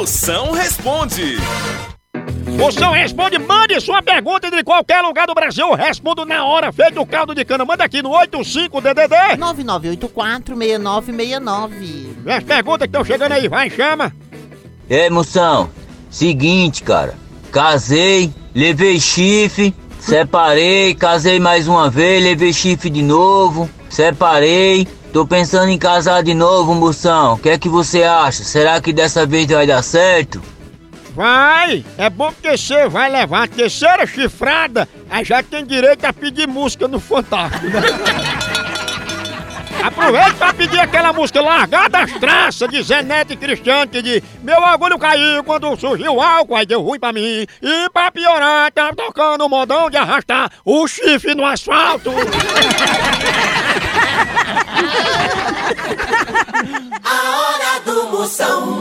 Moção responde. Moção responde, mande sua pergunta de qualquer lugar do Brasil. Eu respondo na hora, feito o caldo de cana. Manda aqui no 85DDD. 9984-6969. As perguntas que estão chegando aí, vai, chama. É, moção, seguinte, cara. Casei, levei chifre, separei, casei mais uma vez, levei chifre de novo, separei. Tô pensando em casar de novo, moção. O que é que você acha? Será que dessa vez vai dar certo? Vai! É bom porque você vai levar a terceira chifrada, aí já tem direito a pedir música no Fantástico, né? Aproveita pra pedir aquela música largada as traças de Zenete Cristiano que diz Meu orgulho caiu quando surgiu o álcool, aí deu ruim pra mim. E pra piorar, tá tocando o modão de arrastar o chifre no asfalto. Moção.